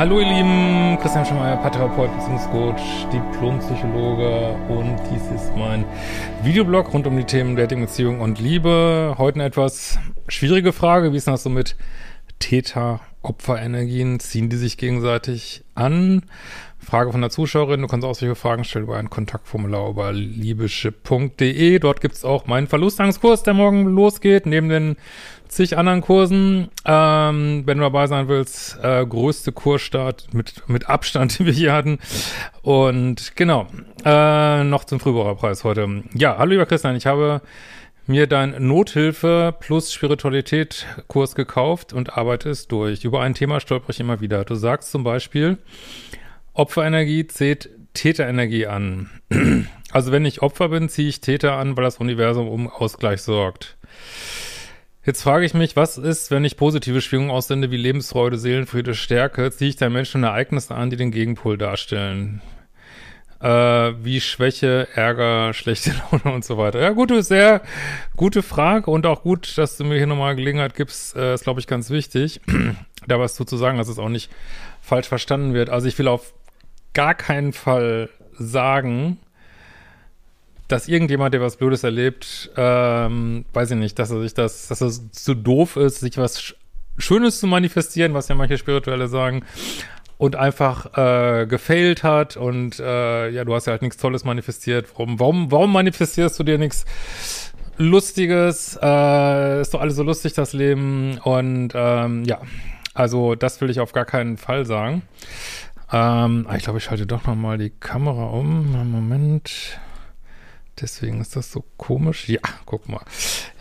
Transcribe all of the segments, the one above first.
Hallo ihr Lieben, Christian Schemeier, Paartherapeut, Beziehungscoach, Diplompsychologe und dies ist mein Videoblog rund um die Themen Dating, Beziehung und Liebe. Heute eine etwas schwierige Frage, wie ist das so mit Täter-Opfer-Energien? Ziehen die sich gegenseitig an? Frage von der Zuschauerin, du kannst auch solche Fragen stellen über ein Kontaktformular über liebeschipp.de. Dort gibt's auch meinen Verlustangskurs, der morgen losgeht, neben den zig anderen Kursen. Ähm, wenn du dabei sein willst, äh, größte Kursstart mit, mit Abstand, den wir hier hatten. Und genau, äh, noch zum Frühbucherpreis heute. Ja, hallo lieber Christian, ich habe mir dein Nothilfe plus Spiritualität Kurs gekauft und arbeite es durch. Über ein Thema stolper ich immer wieder. Du sagst zum Beispiel, Opferenergie zählt Täterenergie an. Also wenn ich Opfer bin, ziehe ich Täter an, weil das Universum um Ausgleich sorgt. Jetzt frage ich mich, was ist, wenn ich positive Schwingungen aussende wie Lebensfreude, Seelenfriede, Stärke, ziehe ich da Menschen und Ereignisse an, die den Gegenpol darstellen? Äh, wie Schwäche, Ärger, schlechte Laune und so weiter. Ja, gute, sehr gute Frage und auch gut, dass du mir hier nochmal Gelegenheit gibst, äh, ist, glaube ich, ganz wichtig, da was zu sagen, dass es auch nicht falsch verstanden wird. Also ich will auf gar keinen Fall sagen, dass irgendjemand, der was Blödes erlebt, ähm, weiß ich nicht, dass er sich das, dass es zu doof ist, sich was Schönes zu manifestieren, was ja manche Spirituelle sagen, und einfach äh, gefailt hat und äh, ja, du hast ja halt nichts Tolles manifestiert. Warum, warum, warum manifestierst du dir nichts Lustiges? Äh, ist doch alles so lustig, das Leben. Und ähm, ja, also das will ich auf gar keinen Fall sagen. Ähm, ich glaube, ich schalte doch noch mal die Kamera um. Moment. Deswegen ist das so komisch. Ja, guck mal.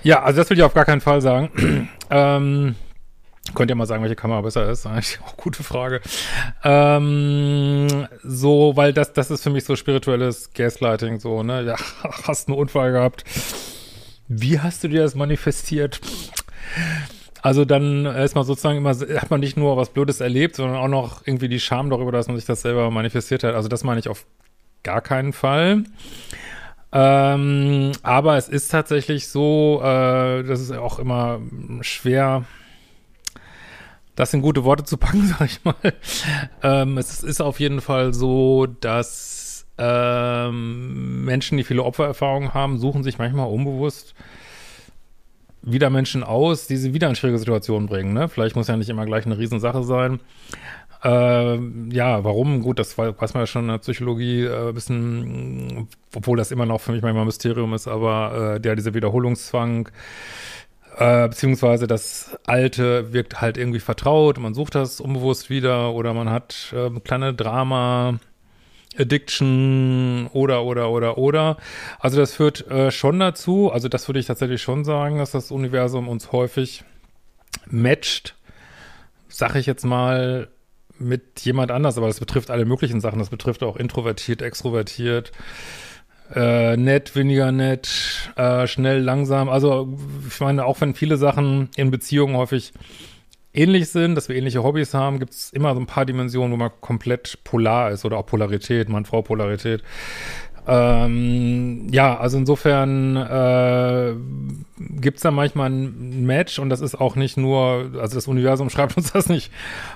Ja, also das will ich auf gar keinen Fall sagen. ähm, könnt ihr mal sagen, welche Kamera besser ist? Eigentlich auch gute Frage. Ähm, so, weil das, das ist für mich so spirituelles Gaslighting, so, ne? Ja, hast einen Unfall gehabt. Wie hast du dir das manifestiert? Also dann ist man sozusagen immer, hat man nicht nur was Blödes erlebt, sondern auch noch irgendwie die Scham darüber, dass man sich das selber manifestiert hat. Also das meine ich auf gar keinen Fall. Ähm, aber es ist tatsächlich so, äh, das ist auch immer schwer, das in gute Worte zu packen, sag ich mal. Ähm, es ist auf jeden Fall so, dass ähm, Menschen, die viele Opfererfahrungen haben, suchen sich manchmal unbewusst wieder Menschen aus, die sie wieder in schwierige Situationen bringen. Ne? Vielleicht muss ja nicht immer gleich eine Riesensache sein. Äh, ja, warum? Gut, das weiß man ja schon in der Psychologie äh, ein bisschen, obwohl das immer noch für mich manchmal ein Mysterium ist, aber äh, der diese Wiederholungszwang, äh, beziehungsweise das Alte wirkt halt irgendwie vertraut, man sucht das unbewusst wieder oder man hat äh, kleine Drama, Addiction oder, oder, oder, oder. Also das führt äh, schon dazu, also das würde ich tatsächlich schon sagen, dass das Universum uns häufig matcht, sag ich jetzt mal, mit jemand anders, aber das betrifft alle möglichen Sachen. Das betrifft auch introvertiert, extrovertiert, äh, nett, weniger nett, äh, schnell, langsam. Also ich meine, auch wenn viele Sachen in Beziehungen häufig ähnlich sind, dass wir ähnliche Hobbys haben, gibt es immer so ein paar Dimensionen, wo man komplett polar ist oder auch Polarität, Mann-Frau-Polarität. Ähm, ja, also insofern äh, gibt es da manchmal ein Match und das ist auch nicht nur, also das Universum schreibt uns das nicht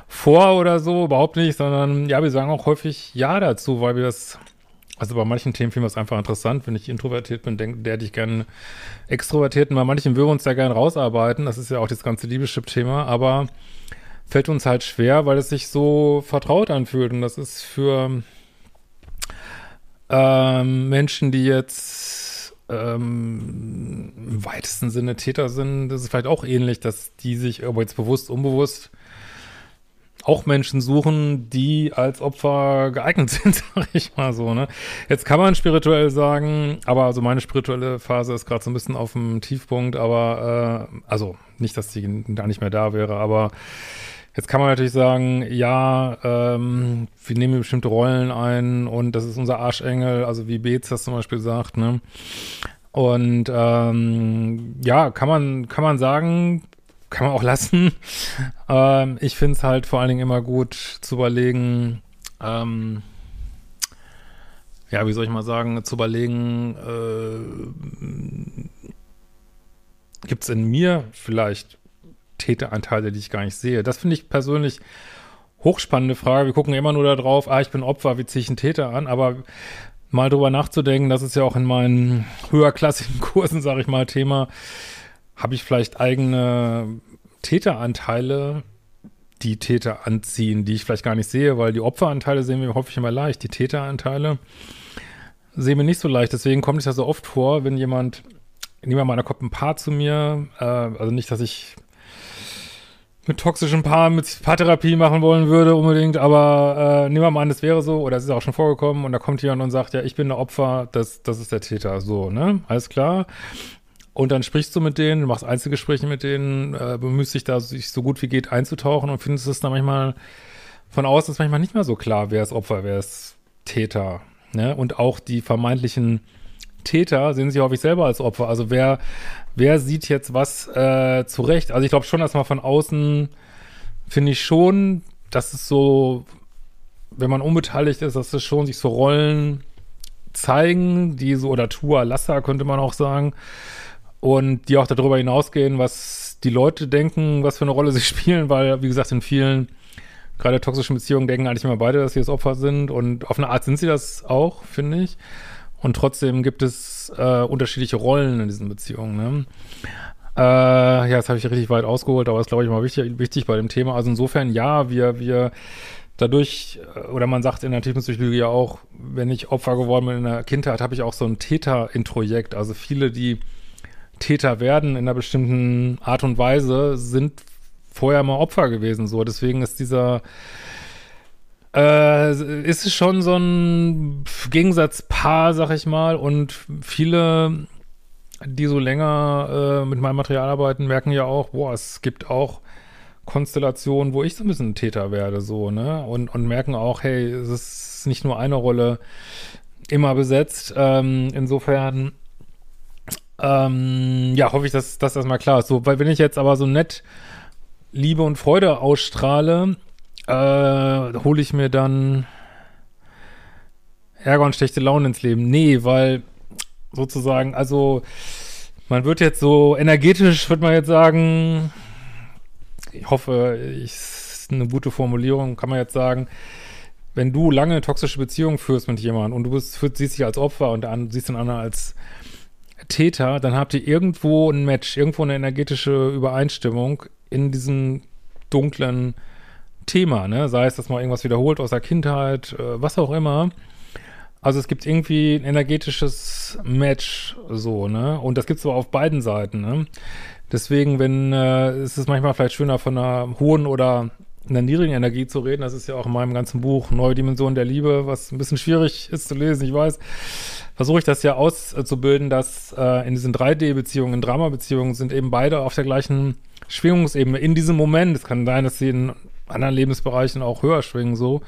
vor oder so, überhaupt nicht, sondern ja, wir sagen auch häufig Ja dazu, weil wir das, also bei manchen Themen finden wir es einfach interessant, wenn ich introvertiert bin, denke, der hätte ich gerne extrovertiert und bei manchen würden wir uns da gerne rausarbeiten, das ist ja auch das ganze Liebeschip-Thema, aber fällt uns halt schwer, weil es sich so vertraut anfühlt. Und das ist für ähm, Menschen, die jetzt ähm, im weitesten Sinne Täter sind, das ist vielleicht auch ähnlich, dass die sich aber jetzt bewusst, unbewusst auch Menschen suchen, die als Opfer geeignet sind, sag ich mal so, ne? Jetzt kann man spirituell sagen, aber also meine spirituelle Phase ist gerade so ein bisschen auf dem Tiefpunkt, aber äh, also nicht, dass die da nicht mehr da wäre, aber Jetzt kann man natürlich sagen, ja, ähm, wir nehmen bestimmte Rollen ein und das ist unser Arschengel, also wie Beetz das zum Beispiel sagt, ne? Und ähm, ja, kann man, kann man sagen, kann man auch lassen. ähm, ich finde es halt vor allen Dingen immer gut zu überlegen, ähm, ja, wie soll ich mal sagen, zu überlegen, äh, gibt es in mir vielleicht Täteranteile, die ich gar nicht sehe? Das finde ich persönlich hochspannende Frage. Wir gucken immer nur darauf, ah, ich bin Opfer, wie ziehe ich einen Täter an? Aber mal drüber nachzudenken, das ist ja auch in meinen höherklassigen Kursen, sage ich mal, Thema, habe ich vielleicht eigene Täteranteile, die Täter anziehen, die ich vielleicht gar nicht sehe, weil die Opferanteile sehen wir häufig immer leicht, die Täteranteile sehen wir nicht so leicht. Deswegen kommt es ja so oft vor, wenn jemand, nehmen wir mal, da kommt ein Paar zu mir, äh, also nicht, dass ich mit toxischen Paaren mit Paartherapie machen wollen würde unbedingt, aber äh, nehmen wir mal an, das wäre so, oder es ist auch schon vorgekommen und da kommt jemand und sagt, ja, ich bin der Opfer, das, das ist der Täter, so, ne? Alles klar. Und dann sprichst du mit denen, du machst Einzelgespräche mit denen, äh, bemühst dich da sich so gut wie geht einzutauchen und findest es dann manchmal von außen ist manchmal nicht mehr so klar, wer ist Opfer, wer ist Täter. Ne? Und auch die vermeintlichen Täter sehen sich häufig selber als Opfer. Also wer, wer sieht jetzt was äh, zurecht? Also ich glaube schon, dass man von außen, finde ich schon, dass es so, wenn man unbeteiligt ist, dass es schon sich so Rollen zeigen, die so, oder Tua Lassa könnte man auch sagen, und die auch darüber hinausgehen, was die Leute denken, was für eine Rolle sie spielen, weil, wie gesagt, in vielen gerade toxischen Beziehungen denken eigentlich immer beide, dass sie das Opfer sind und auf eine Art sind sie das auch, finde ich. Und trotzdem gibt es äh, unterschiedliche Rollen in diesen Beziehungen. Ne? Äh, ja, das habe ich richtig weit ausgeholt, aber das glaube ich mal wichtig, wichtig bei dem Thema. Also insofern, ja, wir, wir dadurch, äh, oder man sagt in der Tiefenpsychologie ja auch, wenn ich Opfer geworden bin in der Kindheit, habe ich auch so ein Täter-Introjekt. Also viele, die Täter werden in einer bestimmten Art und Weise, sind vorher mal Opfer gewesen. So, deswegen ist dieser äh, ist es schon so ein Gegensatzpaar, sag ich mal, und viele, die so länger äh, mit meinem Material arbeiten, merken ja auch, boah, es gibt auch Konstellationen, wo ich so ein bisschen Täter werde, so, ne? Und, und merken auch, hey, es ist nicht nur eine Rolle immer besetzt. Ähm, insofern ähm, ja, hoffe ich, dass, dass das mal klar ist. So, weil wenn ich jetzt aber so nett Liebe und Freude ausstrahle, äh, hole ich mir dann Ärger und schlechte Laune ins Leben. Nee, weil sozusagen, also man wird jetzt so energetisch, würde man jetzt sagen, ich hoffe, ich, ist eine gute Formulierung, kann man jetzt sagen, wenn du lange toxische Beziehungen führst mit jemandem und du bist, siehst dich als Opfer und der, siehst den anderen als Täter, dann habt ihr irgendwo ein Match, irgendwo eine energetische Übereinstimmung in diesem dunklen Thema, ne? Sei es, dass man irgendwas wiederholt aus der Kindheit, äh, was auch immer. Also es gibt irgendwie ein energetisches Match, so, ne? Und das gibt es aber auf beiden Seiten, ne? Deswegen, wenn, äh, ist es manchmal vielleicht schöner von einer hohen oder einer niedrigen Energie zu reden. Das ist ja auch in meinem ganzen Buch Neue Dimensionen der Liebe, was ein bisschen schwierig ist zu lesen, ich weiß versuche ich das ja auszubilden, dass äh, in diesen 3D-Beziehungen, in Drama-Beziehungen sind eben beide auf der gleichen Schwingungsebene in diesem Moment. Es kann sein, dass sie in anderen Lebensbereichen auch höher schwingen so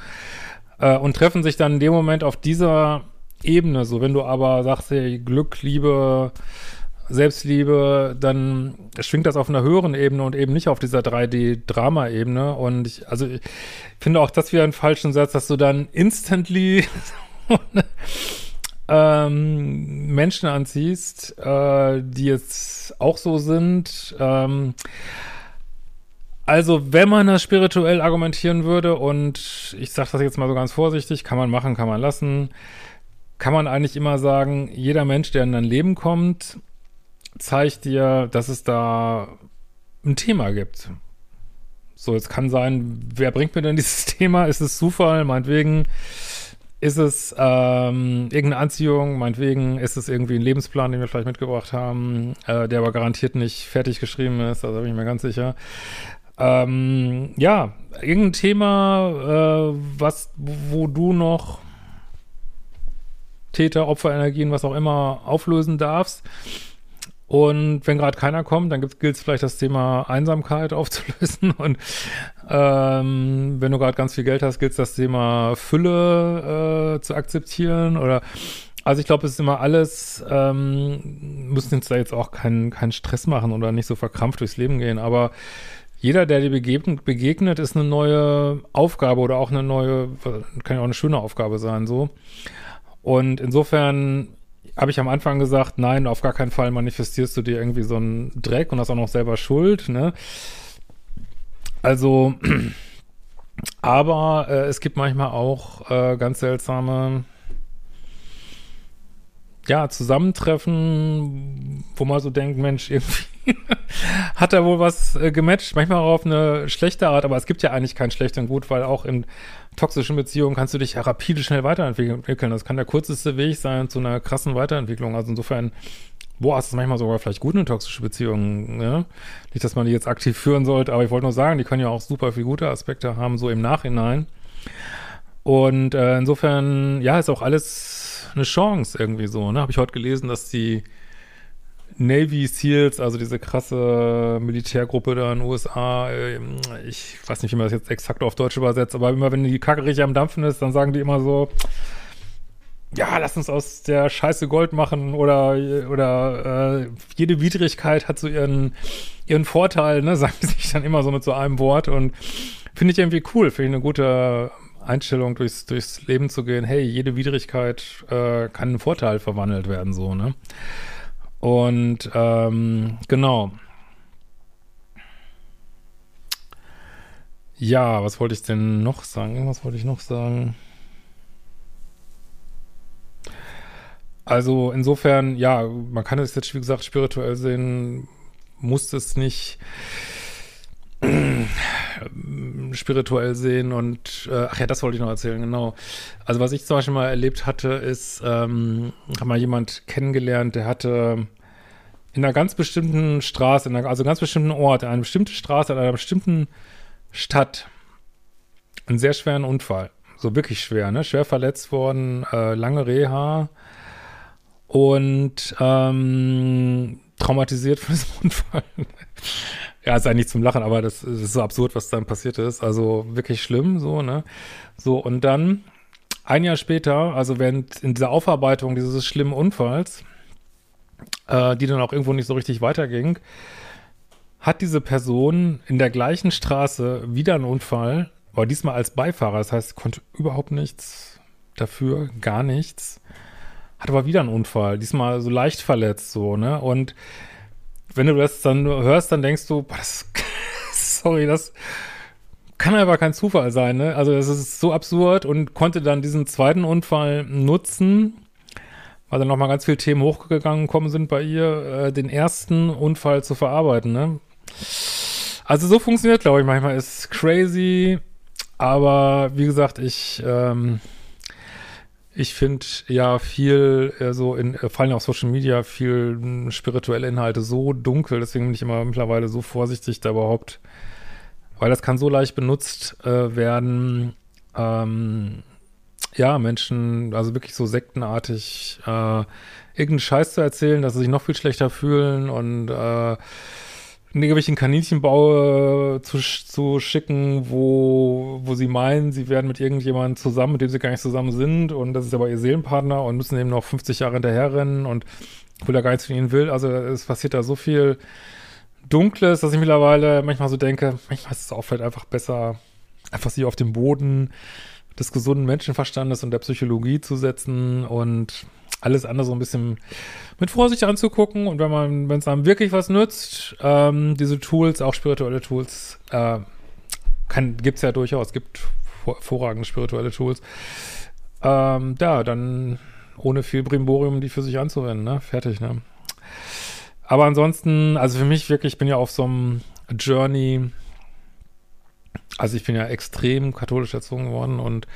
äh, und treffen sich dann in dem Moment auf dieser Ebene. So, wenn du aber sagst, hey, Glück, Liebe, Selbstliebe, dann schwingt das auf einer höheren Ebene und eben nicht auf dieser 3D-Drama-Ebene. Und ich, also ich finde auch das wieder einen falschen Satz, dass du dann instantly ähm, Menschen anziehst, äh, die jetzt auch so sind. Ähm, also, wenn man das spirituell argumentieren würde, und ich sage das jetzt mal so ganz vorsichtig, kann man machen, kann man lassen, kann man eigentlich immer sagen, jeder Mensch, der in dein Leben kommt, zeigt dir, dass es da ein Thema gibt. So, es kann sein, wer bringt mir denn dieses Thema? Ist es Zufall? Meinetwegen ist es ähm, irgendeine Anziehung, meinetwegen ist es irgendwie ein Lebensplan, den wir vielleicht mitgebracht haben, äh, der aber garantiert nicht fertig geschrieben ist, also bin ich mir ganz sicher. Ähm, ja, irgendein Thema, äh, was, wo du noch Täter, Opferenergien, was auch immer auflösen darfst. Und wenn gerade keiner kommt, dann gilt es vielleicht das Thema Einsamkeit aufzulösen. Und ähm, wenn du gerade ganz viel Geld hast, gilt es das Thema Fülle äh, zu akzeptieren. Oder also ich glaube, es ist immer alles, ähm, müssen uns da jetzt auch keinen keinen Stress machen oder nicht so verkrampft durchs Leben gehen. Aber jeder, der dir begegnet, ist eine neue Aufgabe oder auch eine neue, kann ja auch eine schöne Aufgabe sein, so. Und insofern habe ich am Anfang gesagt, nein, auf gar keinen Fall manifestierst du dir irgendwie so einen Dreck und hast auch noch selber Schuld, ne? Also, aber äh, es gibt manchmal auch äh, ganz seltsame, ja, Zusammentreffen, wo man so denkt, Mensch, irgendwie hat er wohl was äh, gematcht, manchmal auch auf eine schlechte Art, aber es gibt ja eigentlich kein schlecht und gut, weil auch in toxischen Beziehungen kannst du dich ja rapide schnell weiterentwickeln. Das kann der kürzeste Weg sein zu einer krassen Weiterentwicklung. Also insofern, boah, ist es manchmal sogar vielleicht gut, eine toxische Beziehung. Ne? Nicht, dass man die jetzt aktiv führen sollte, aber ich wollte nur sagen, die können ja auch super viele gute Aspekte haben, so im Nachhinein. Und äh, insofern, ja, ist auch alles eine Chance irgendwie so. Ne? Habe ich heute gelesen, dass die Navy SEALs, also diese krasse Militärgruppe da in den USA, äh, ich weiß nicht, wie man das jetzt exakt auf Deutsch übersetzt, aber immer wenn die Kacke richtig am Dampfen ist, dann sagen die immer so, ja, lass uns aus der Scheiße Gold machen oder, oder äh, jede Widrigkeit hat so ihren, ihren Vorteil, ne, sagen sie sich dann immer so mit so einem Wort und finde ich irgendwie cool, finde ich eine gute Einstellung durchs, durchs Leben zu gehen, hey, jede Widrigkeit äh, kann in Vorteil verwandelt werden, so, ne. Und ähm, genau. Ja, was wollte ich denn noch sagen? Was wollte ich noch sagen? Also insofern, ja, man kann es jetzt, wie gesagt, spirituell sehen, muss es nicht spirituell sehen und äh, ach ja, das wollte ich noch erzählen, genau. Also was ich zum Beispiel mal erlebt hatte, ist, ähm, habe mal jemand kennengelernt, der hatte in einer ganz bestimmten Straße, einer, also ganz bestimmten Ort, in einer bestimmten Straße, in einer bestimmten Stadt einen sehr schweren Unfall. So wirklich schwer, ne? Schwer verletzt worden, äh, lange Reha und ähm, traumatisiert von diesem Unfall. ja, ist eigentlich zum Lachen, aber das, das, ist so absurd, was dann passiert ist. Also wirklich schlimm, so, ne? So, und dann ein Jahr später, also während in dieser Aufarbeitung dieses schlimmen Unfalls, äh, die dann auch irgendwo nicht so richtig weiterging, hat diese Person in der gleichen Straße wieder einen Unfall, aber diesmal als Beifahrer. Das heißt, konnte überhaupt nichts dafür, gar nichts. Hat aber wieder einen Unfall, diesmal so leicht verletzt, so, ne? Und wenn du das dann hörst, dann denkst du, boah, das, sorry, das kann aber kein Zufall sein, ne? Also, das ist so absurd und konnte dann diesen zweiten Unfall nutzen, weil dann nochmal ganz viele Themen hochgegangen kommen sind bei ihr, äh, den ersten Unfall zu verarbeiten, ne? Also so funktioniert, glaube ich, manchmal ist crazy, aber wie gesagt, ich, ähm, ich finde ja viel äh, so in, äh, vor allem auf Social Media, viel mh, spirituelle Inhalte so dunkel, deswegen bin ich immer mittlerweile so vorsichtig da überhaupt, weil das kann so leicht benutzt äh, werden, ähm, ja, Menschen, also wirklich so sektenartig, äh, irgendeinen Scheiß zu erzählen, dass sie sich noch viel schlechter fühlen und äh, irgendwelchen Kaninchenbau zu, zu schicken, wo, wo sie meinen, sie werden mit irgendjemandem zusammen, mit dem sie gar nicht zusammen sind und das ist aber ihr Seelenpartner und müssen eben noch 50 Jahre hinterherrennen und obwohl er gar nichts von ihnen will. Also es passiert da so viel Dunkles, dass ich mittlerweile manchmal so denke, manchmal ist es auch vielleicht einfach besser, einfach sie auf dem Boden des gesunden Menschenverstandes und der Psychologie zu setzen und alles andere so ein bisschen mit Vorsicht anzugucken. Und wenn man, wenn es einem wirklich was nützt, ähm, diese Tools, auch spirituelle Tools, äh, kann, gibt's ja durchaus, es gibt hervorragende spirituelle Tools, ähm, ja, dann ohne viel Brimborium die für sich anzuwenden, ne, fertig, ne. Aber ansonsten, also für mich wirklich, ich bin ja auf so einem Journey, also ich bin ja extrem katholisch erzogen worden und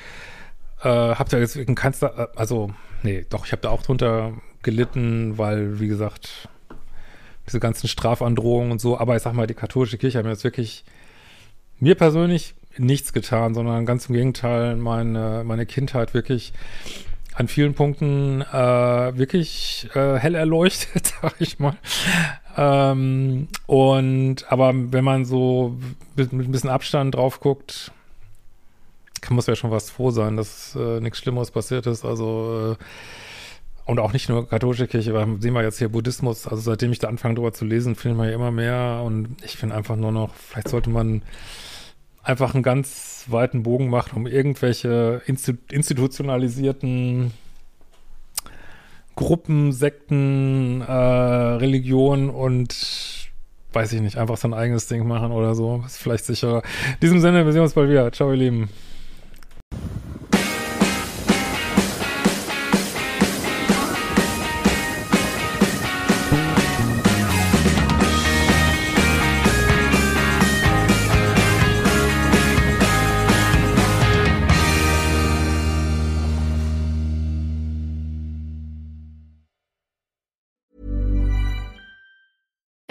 äh, habe da jetzt in keinster, äh, also nee, doch, ich habe da auch drunter gelitten, weil, wie gesagt, diese ganzen Strafandrohungen und so, aber ich sag mal, die katholische Kirche hat mir jetzt wirklich mir persönlich nichts getan, sondern ganz im Gegenteil meine, meine Kindheit wirklich an vielen Punkten äh, wirklich äh, hell erleuchtet, sag ich mal. Ähm, und aber wenn man so mit, mit ein bisschen Abstand drauf guckt, kann muss ja schon was froh sein, dass äh, nichts Schlimmeres passiert ist. Also äh, und auch nicht nur katholische Kirche, weil sehen wir jetzt hier Buddhismus. Also seitdem ich da anfange, darüber zu lesen, finde ich ja immer mehr. Und ich finde einfach nur noch, vielleicht sollte man einfach einen ganz weiten Bogen machen, um irgendwelche institutionalisierten Gruppen, Sekten, äh, Religionen und weiß ich nicht, einfach sein eigenes Ding machen oder so. Ist vielleicht sicherer. In diesem Sinne, wir sehen uns bald wieder. Ciao, ihr Lieben.